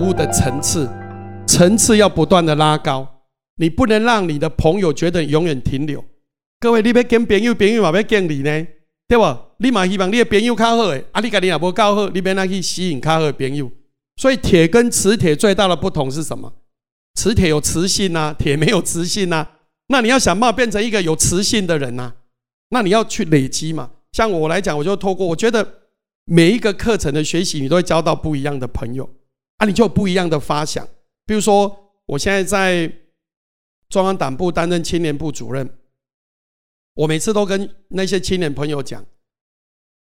服务的层次，层次要不断的拉高。你不能让你的朋友觉得永远停留。各位，你要跟朋友，朋友嘛要跟你呢，对不？你嘛希望你的朋友较好诶，啊，你家己也无够好，你免那去吸引较好的朋友。所以铁跟磁铁最大的不同是什么？磁铁有磁性呐，铁没有磁性呐。那你要想办法变成一个有磁性的人呐，那你要去累积嘛。像我来讲，我就透过我觉得每一个课程的学习，你都会交到不一样的朋友啊，你就有不一样的发想。比如说，我现在在中央党部担任青年部主任，我每次都跟那些青年朋友讲。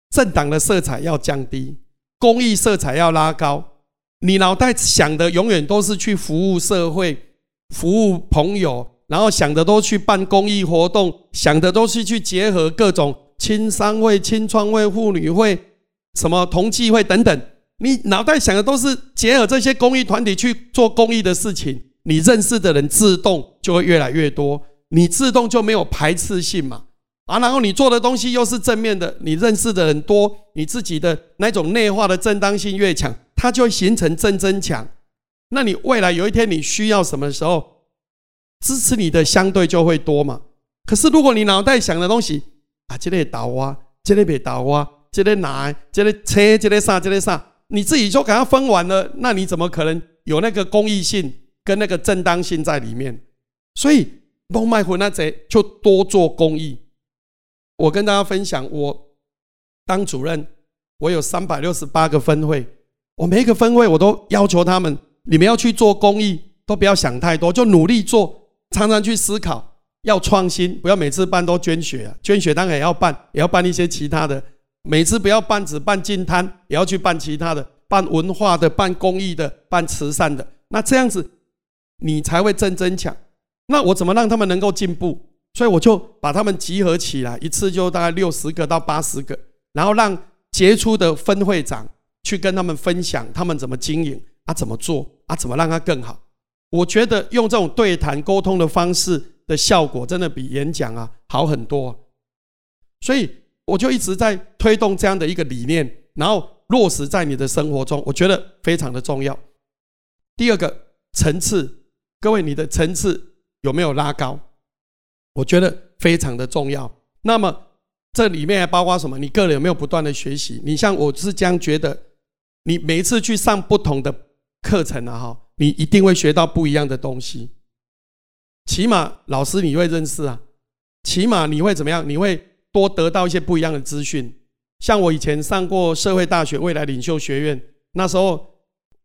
政党的色彩要降低，公益色彩要拉高。你脑袋想的永远都是去服务社会、服务朋友，然后想的都去办公益活动，想的都是去结合各种青商会、青创会、妇女会、什么同济会等等。你脑袋想的都是结合这些公益团体去做公益的事情，你认识的人自动就会越来越多，你自动就没有排斥性嘛。啊，然后你做的东西又是正面的，你认识的人多，你自己的那种内化的正当性越强，它就会形成正增强。那你未来有一天你需要什么时候，支持你的相对就会多嘛。可是如果你脑袋想的东西啊，这里倒啊，这里别倒啊，这里拿，这里车，这里啥，这里上，你自己就给他分完了，那你怎么可能有那个公益性跟那个正当性在里面？所以弄麦混那贼就多做公益。我跟大家分享，我当主任，我有三百六十八个分会，我每一个分会我都要求他们，你们要去做公益，都不要想太多，就努力做，常常去思考，要创新，不要每次办都捐血啊，捐血当然也要办，也要办一些其他的，每次不要办只办金摊，也要去办其他的，办文化的，办公益的，办慈善的，那这样子你才会正增强。那我怎么让他们能够进步？所以我就把他们集合起来，一次就大概六十个到八十个，然后让杰出的分会长去跟他们分享他们怎么经营啊，怎么做啊，怎么让他更好。我觉得用这种对谈沟通的方式的效果，真的比演讲啊好很多。所以我就一直在推动这样的一个理念，然后落实在你的生活中，我觉得非常的重要。第二个层次，各位，你的层次有没有拉高？我觉得非常的重要。那么这里面还包括什么？你个人有没有不断的学习？你像我是这样觉得，你每一次去上不同的课程啊，哈，你一定会学到不一样的东西。起码老师你会认识啊，起码你会怎么样？你会多得到一些不一样的资讯。像我以前上过社会大学未来领袖学院，那时候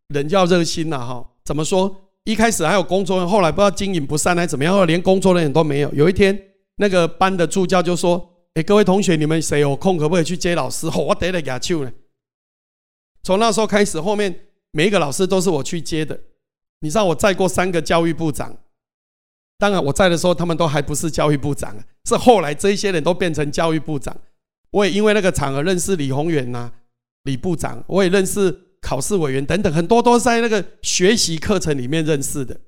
人要热心呐，哈，怎么说？一开始还有工作人员，后来不知道经营不善还是怎么样，连工作人员都没有。有一天，那个班的助教就说：“哎，各位同学，你们谁有空，可不可以去接老师？” 我得了牙球呢。从那时候开始，后面每一个老师都是我去接的。你知道我再过三个教育部长，当然我在的时候，他们都还不是教育部长，是后来这些人都变成教育部长。我也因为那个场合认识李宏远呐，李部长，我也认识。考试委员等等，很多都是在那个学习课程里面认识的，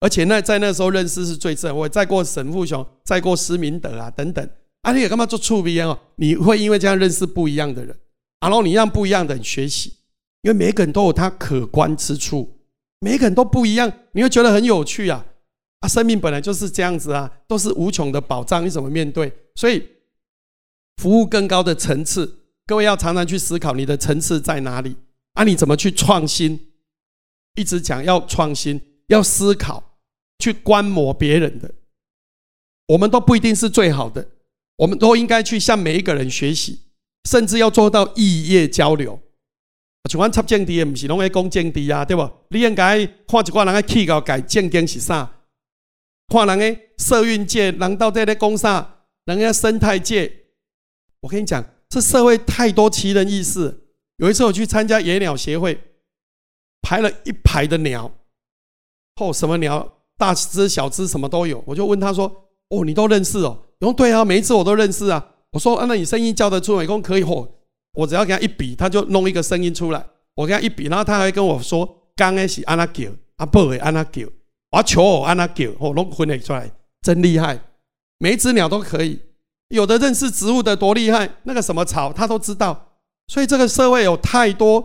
而且那在那时候认识是最正。我再过沈富雄，再过施明德啊等等，啊，你也干嘛做触鼻哦？你会因为这样认识不一样的人，然后你让不一样的人学习，因为每个人都有他可观之处，每个人都不一样，你会觉得很有趣啊！啊，生命本来就是这样子啊，都是无穷的宝藏，你怎么面对？所以，服务更高的层次，各位要常常去思考你的层次在哪里。啊，你怎么去创新？一直讲要创新，要思考，去观摩别人的。我们都不一定是最好的，我们都应该去向每一个人学习，甚至要做到异业交流。像阮插政地，不是拢在讲政地啊，对不？你应该看一寡人的气候改政经是啥？看人的社运界，人到底在讲啥？人家生态界，我跟你讲，这社会太多奇人异事。有一次我去参加野鸟协会，排了一排的鸟，哦，什么鸟，大只小只什么都有。我就问他说：“哦，你都认识哦？”我说：“对啊，每一次我都认识啊。”我说：“啊，那你声音叫得出来？”公可以吼，我只要给他一比，他就弄一个声音出来。我给他一比，然后他还跟我说：“刚开始安那叫，阿伯会安那叫，我求我安那叫，我，弄混了出来，真厉害。每一只鸟都可以，有的认识植物的多厉害，那个什么草他都知道。”所以这个社会有太多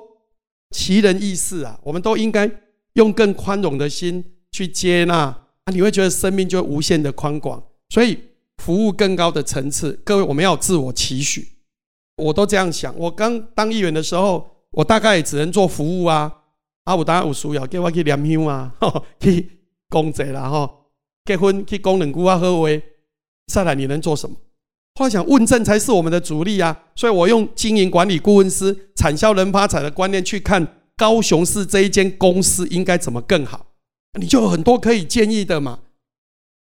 奇人异事啊，我们都应该用更宽容的心去接纳啊，你会觉得生命就无限的宽广。所以服务更高的层次，各位我们要自我期许。我都这样想。我刚当议员的时候，我大概只能做服务啊，啊，我当然有需要，叫我去念香啊，去公仔啦，哈，结婚去供两姑啊，喝威。再来，你能做什么？后来想问政才是我们的主力啊，所以我用经营管理顾问师、产销人发财的观念去看高雄市这一间公司应该怎么更好，你就有很多可以建议的嘛。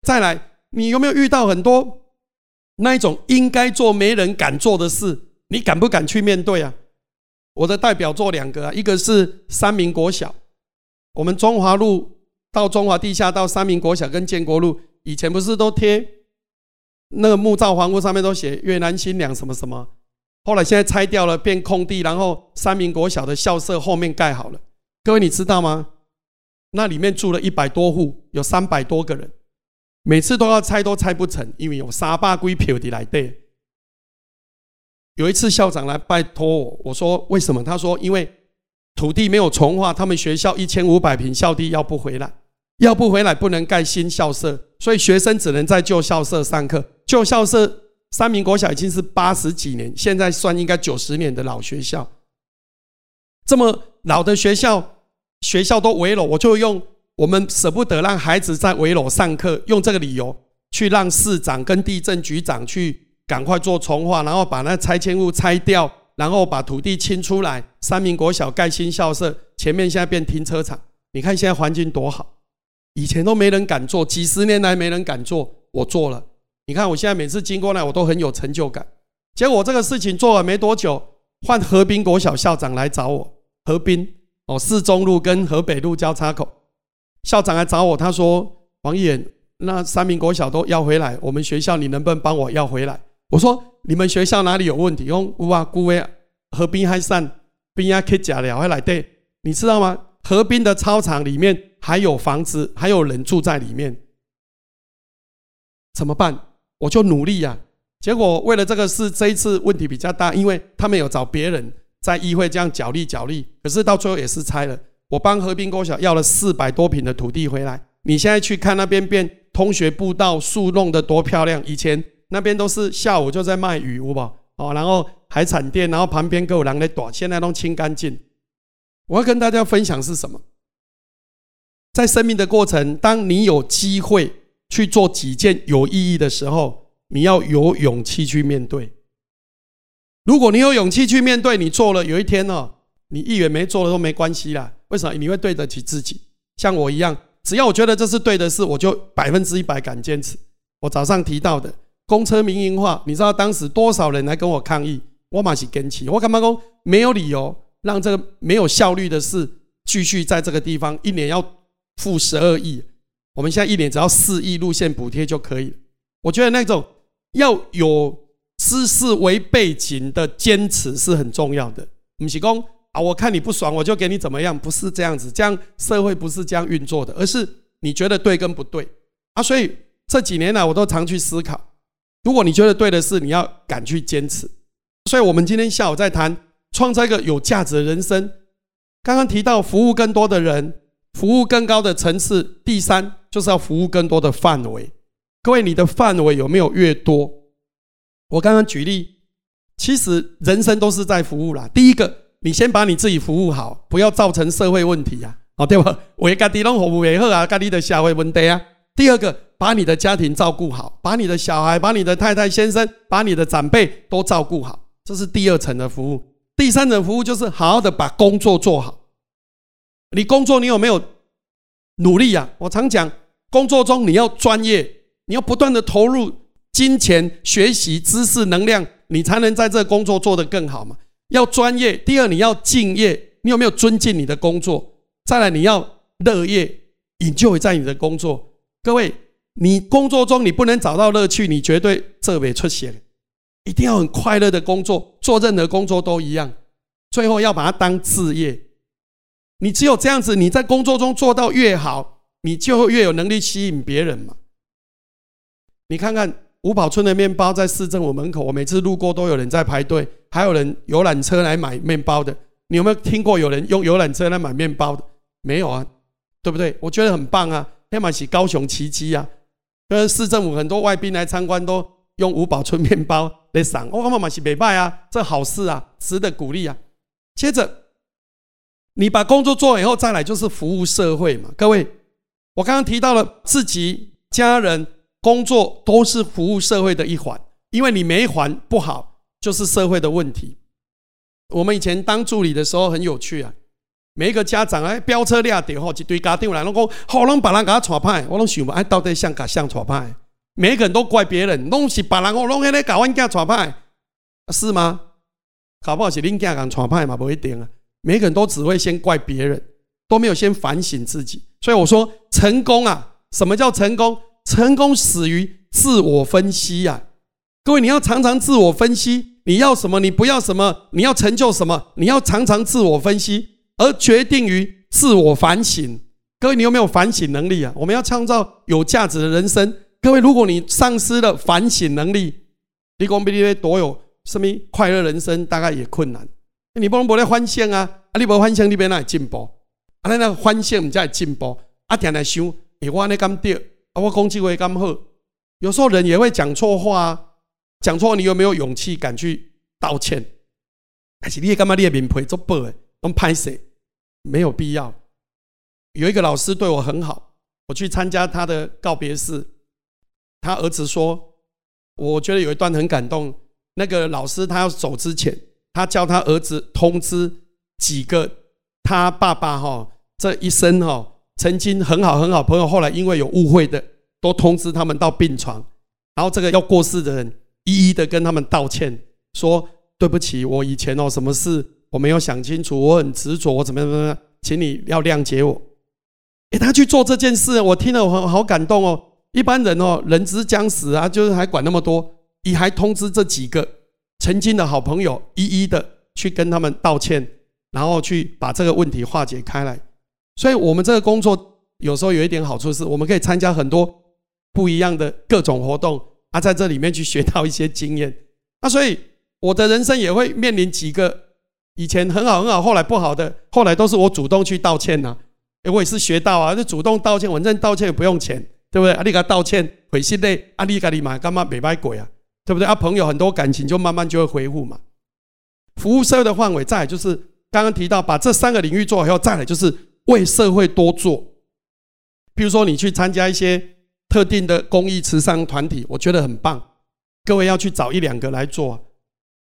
再来，你有没有遇到很多那一种应该做没人敢做的事？你敢不敢去面对啊？我的代表作两个啊，一个是三民国小，我们中华路到中华地下到三民国小跟建国路，以前不是都贴那个木造房屋上面都写越南新娘什么什么，后来现在拆掉了变空地，然后三民国小的校舍后面盖好了。各位你知道吗？那里面住了一百多户，有三百多个人，每次都要拆都拆不成，因为有沙坝龟票的来对。有一次校长来拜托我，我说为什么？他说因为土地没有重划，他们学校一千五百平校地要不回来，要不回来不能盖新校舍，所以学生只能在旧校舍上课。旧校舍三民国小已经是八十几年，现在算应该九十年的老学校。这么老的学校，学校都围楼，我就用我们舍不得让孩子在围楼上课，用这个理由去让市长跟地震局长去。赶快做重划，然后把那拆迁物拆掉，然后把土地清出来。三民国小盖新校舍，前面现在变停车场。你看现在环境多好，以前都没人敢做，几十年来没人敢做，我做了。你看我现在每次经过那，我都很有成就感。结果这个事情做了没多久，换河滨国小校长来找我。河滨哦，四中路跟河北路交叉口，校长来找我，他说：“王远，那三民国小都要回来，我们学校你能不能帮我要回来？”我说：“你们学校哪里有问题？用乌啊、古威河滨还散，滨啊可以假了，还来对，你知道吗？河滨的操场里面还有房子，还有人住在里面，怎么办？我就努力呀。结果为了这个事，这一次问题比较大，因为他们有找别人在议会这样角力角力，可是到最后也是拆了。我帮和平国小要了四百多平的土地回来。你现在去看那边变通学步道，树弄得多漂亮，以前。”那边都是下午就在卖鱼，有吧？哦，然后海产店，然后旁边各有人在躲，现在都清干净。我要跟大家分享是什么？在生命的过程，当你有机会去做几件有意义的时候，你要有勇气去面对。如果你有勇气去面对，你做了，有一天哦，你一元没做了都没关系啦。为什么？你会对得起自己。像我一样，只要我觉得这是对的事，我就百分之一百敢坚持。我早上提到的。公车民营化，你知道当时多少人来跟我抗议？我马是跟起，我干嘛讲没有理由让这个没有效率的事继续在这个地方一年要负十二亿？我们现在一年只要四亿路线补贴就可以。我觉得那种要有知识为背景的坚持是很重要的。不是讲啊，我看你不爽我就给你怎么样？不是这样子，这样社会不是这样运作的，而是你觉得对跟不对啊？所以这几年来我都常去思考。如果你觉得对的事，你要敢去坚持。所以，我们今天下午在谈创造一个有价值的人生。刚刚提到服务更多的人，服务更高的层次。第三，就是要服务更多的范围。各位，你的范围有没有越多？我刚刚举例，其实人生都是在服务啦。第一个，你先把你自己服务好，不要造成社会问题呀，哦，对吧？为家己拢服务为好啊，家己的社会问题啊。第二个。把你的家庭照顾好，把你的小孩、把你的太太、先生、把你的长辈都照顾好，这是第二层的服务。第三层服务就是好好的把工作做好。你工作你有没有努力呀？我常讲，工作中你要专业，你要不断的投入金钱、学习、知识、能量，你才能在这工作做得更好嘛。要专业。第二，你要敬业，你有没有尊敬你的工作？再来，你要乐业，引就在你的工作。各位。你工作中你不能找到乐趣，你绝对这会出现。一定要很快乐的工作，做任何工作都一样。最后要把它当事业。你只有这样子，你在工作中做到越好，你就会越有能力吸引别人嘛。你看看五宝村的面包在市政府门口，我每次路过都有人在排队，还有人游览车来买面包的。你有没有听过有人用游览车来买面包的？没有啊。对不对？我觉得很棒啊，黑马是高雄奇迹啊！跟，市政府很多外宾来参观都用五宝村面包来赏，我妈妈是美拜啊，这好事啊，值得鼓励啊。接着，你把工作做完以后，再来就是服务社会嘛。各位，我刚刚提到了自己、家人、工作都是服务社会的一环，因为你没还不好，就是社会的问题。我们以前当助理的时候很有趣啊，每一个家长哎飙车俩点后一堆家长来，拢讲好拢把人给他传派，我拢想问哎到底像甲像传派？每一个人都怪别人，拢是别人我拢喺咧搞阮家传派，是吗？搞不好是恁家人传派嘛，不一定啊。每个人都只会先怪别人，都没有先反省自己。所以我说成功啊，什么叫成功？成功始于自我分析呀。各位，你要常常自我分析。你要什么？你不要什么？你要成就什么？你要常常自我分析，而决定于自我反省。各位，你有没有反省能力啊？我们要创造有价值的人生。各位，如果你丧失了反省能力，你讲比你多有什么快乐人生，大概也困难。你不能不来欢笑啊！啊，你不欢笑，你边哪会进步？啊，那那欢笑，你才会进步。啊，天天想，哎，我那咁对，啊，我讲句话咁好。有时候人也会讲错话啊。讲错，你有没有勇气敢去道歉？但是你也干嘛？你也面皮做白，用拍谁？没有必要。有一个老师对我很好，我去参加他的告别式，他儿子说，我觉得有一段很感动。那个老师他要走之前，他叫他儿子通知几个他爸爸哈这一生哈曾经很好很好朋友，后来因为有误会的，都通知他们到病床，然后这个要过世的人。一一的跟他们道歉，说对不起，我以前哦什么事我没有想清楚，我很执着，我怎么怎么样，请你要谅解我。哎，他去做这件事，我听了我很好感动哦。一般人哦，人之将死啊，就是还管那么多，你还通知这几个曾经的好朋友，一一的去跟他们道歉，然后去把这个问题化解开来。所以，我们这个工作有时候有一点好处是，我们可以参加很多不一样的各种活动。啊在这里面去学到一些经验，那所以我的人生也会面临几个以前很好很好，后来不好的，后来都是我主动去道歉呐。我也是学到啊，就主动道歉，反正道歉也不用钱，对不对？阿你给他道歉，回信内，阿你给你买干嘛？没买鬼啊，对不对？啊，朋友很多感情就慢慢就会恢复嘛。服务社会的范围，再就是刚刚提到把这三个领域做好以后，再来就是为社会多做。比如说你去参加一些。特定的公益慈善团体，我觉得很棒。各位要去找一两个来做。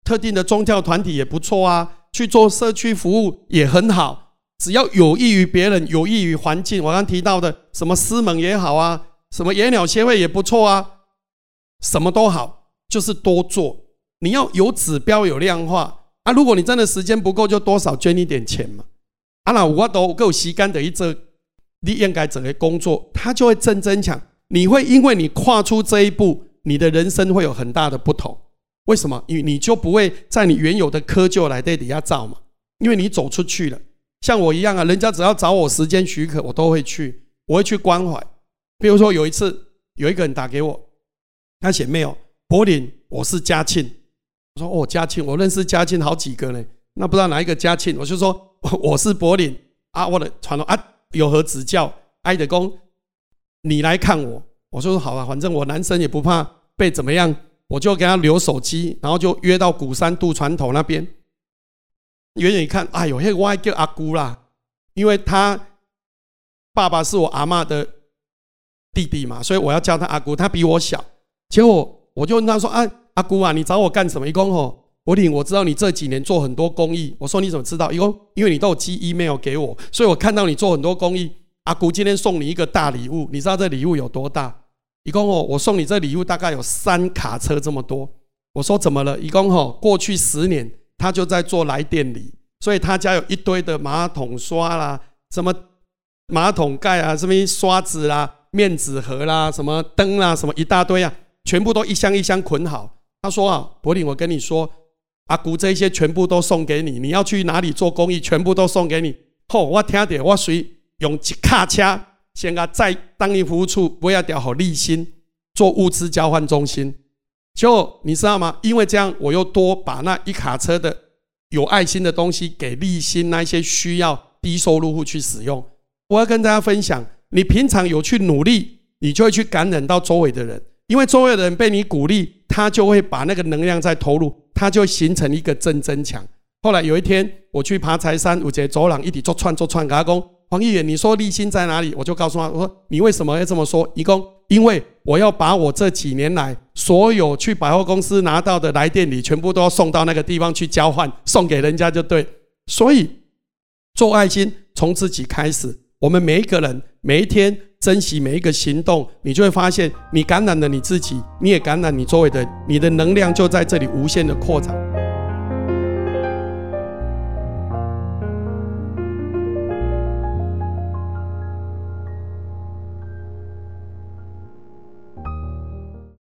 特定的宗教团体也不错啊，去做社区服务也很好。只要有益于别人，有益于环境。我刚提到的什么师门也好啊，什么野鸟协会也不错啊，什么都好，就是多做。你要有指标、有量化啊。如果你真的时间不够，就多少捐一点钱嘛。啊，那我都够吸干的一这，你应该整个工作，他就会增增强。你会因为你跨出这一步，你的人生会有很大的不同。为什么？因为你就不会在你原有的窠臼来这底下造嘛。因为你走出去了，像我一样啊，人家只要找我时间许可，我都会去，我会去关怀。比如说有一次，有一个人打给我，他写 mail，柏林，我是嘉庆。我说哦，嘉庆，我认识嘉庆好几个呢，那不知道哪一个嘉庆，我就说 我是柏林啊，我的传统啊，有何指教？爱德公。你来看我，我说好啊，反正我男生也不怕被怎么样，我就给他留手机，然后就约到鼓山渡船头那边。远远一看，哎呦，嘿，我还叫阿姑啦，因为他爸爸是我阿妈的弟弟嘛，所以我要叫他阿姑。他比我小，结果我就问他说：“啊，阿姑啊，你找我干什么？”一共吼，我领我知道你这几年做很多公益。我说你怎么知道？一共因为你都有寄 email 给我，所以我看到你做很多公益。阿姑今天送你一个大礼物，你知道这礼物有多大？一共哦，我送你这礼物大概有三卡车这么多。我说怎么了？一共哦，过去十年他就在做来电礼，所以他家有一堆的马桶刷啦，什么马桶盖啊，什么刷子啦、面纸盒啦、什么灯啦，什么一大堆啊，全部都一箱一箱捆好。他说啊，柏林，我跟你说，阿古这些全部都送给你，你要去哪里做公益，全部都送给你。吼，我听到我随。用一卡车先啊，在当地服务处不要调好立新做物资交换中心，就你知道吗？因为这样，我又多把那一卡车的有爱心的东西给立新那些需要低收入户去使用。我要跟大家分享，你平常有去努力，你就会去感染到周围的人，因为周围的人被你鼓励，他就会把那个能量再投入，他就形成一个正增强。后来有一天，我去爬柴山，五节走廊一起做串做串，给他讲黄议员，你说立心在哪里？我就告诉他，我说你为什么要这么说？一共因为我要把我这几年来所有去百货公司拿到的来电礼，全部都要送到那个地方去交换，送给人家就对。所以做爱心从自己开始，我们每一个人每一天珍惜每一个行动，你就会发现，你感染了你自己，你也感染你周围的，你的能量就在这里无限的扩展。